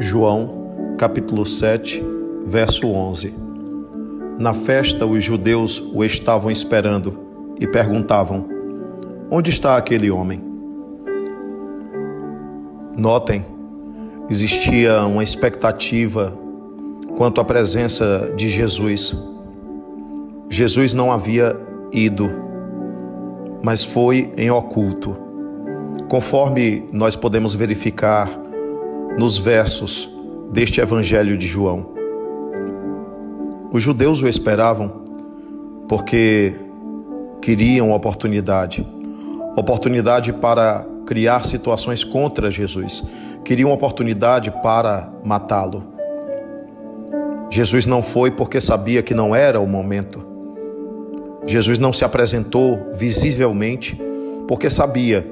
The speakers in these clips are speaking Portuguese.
João, capítulo 7, verso 11. Na festa, os judeus o estavam esperando e perguntavam: Onde está aquele homem? Notem, existia uma expectativa quanto à presença de Jesus. Jesus não havia ido, mas foi em oculto. Conforme nós podemos verificar nos versos deste Evangelho de João. Os judeus o esperavam porque queriam oportunidade oportunidade para criar situações contra Jesus, queriam oportunidade para matá-lo. Jesus não foi porque sabia que não era o momento. Jesus não se apresentou visivelmente porque sabia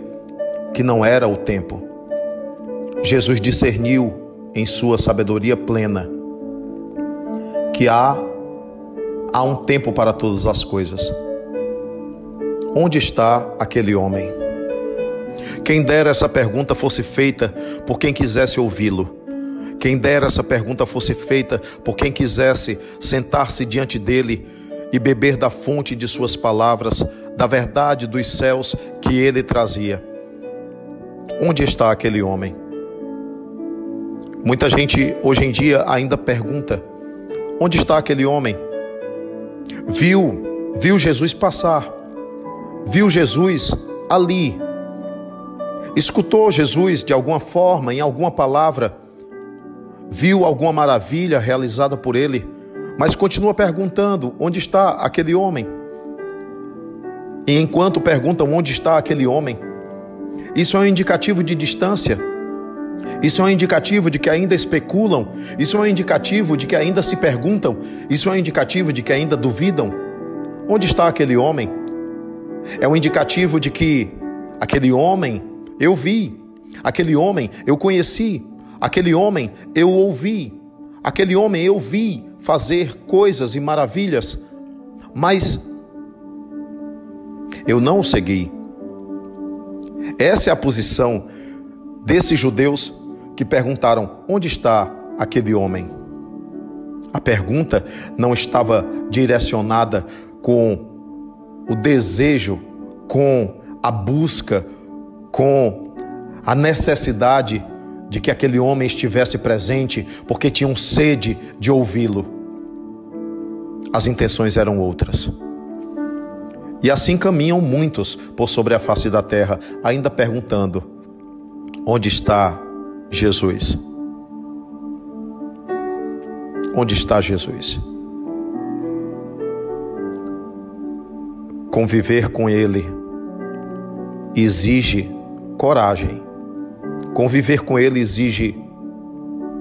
que não era o tempo. Jesus discerniu em sua sabedoria plena que há há um tempo para todas as coisas. Onde está aquele homem? Quem dera essa pergunta fosse feita por quem quisesse ouvi-lo. Quem dera essa pergunta fosse feita por quem quisesse sentar-se diante dele e beber da fonte de suas palavras, da verdade dos céus que ele trazia. Onde está aquele homem? Muita gente hoje em dia ainda pergunta: onde está aquele homem? Viu, viu Jesus passar, viu Jesus ali, escutou Jesus de alguma forma, em alguma palavra, viu alguma maravilha realizada por ele, mas continua perguntando: onde está aquele homem? E enquanto perguntam onde está aquele homem, isso é um indicativo de distância isso é um indicativo de que ainda especulam, isso é um indicativo de que ainda se perguntam, isso é um indicativo de que ainda duvidam. Onde está aquele homem? É um indicativo de que aquele homem eu vi, aquele homem eu conheci, aquele homem eu ouvi, aquele homem eu vi fazer coisas e maravilhas, mas eu não o segui. Essa é a posição desses judeus que perguntaram: onde está aquele homem? A pergunta não estava direcionada com o desejo, com a busca, com a necessidade de que aquele homem estivesse presente, porque tinham sede de ouvi-lo. As intenções eram outras. E assim caminham muitos por sobre a face da terra, ainda perguntando: Onde está Jesus? Onde está Jesus? Conviver com Ele exige coragem. Conviver com Ele exige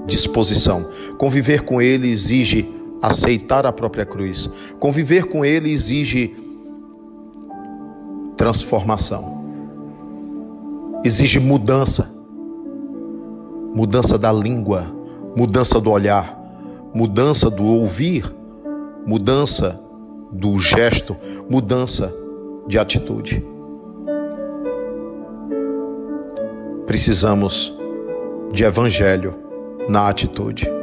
disposição. Conviver com Ele exige aceitar a própria cruz. Conviver com Ele exige transformação. Exige mudança mudança da língua, mudança do olhar, mudança do ouvir, mudança do gesto, mudança de atitude. Precisamos de evangelho na atitude.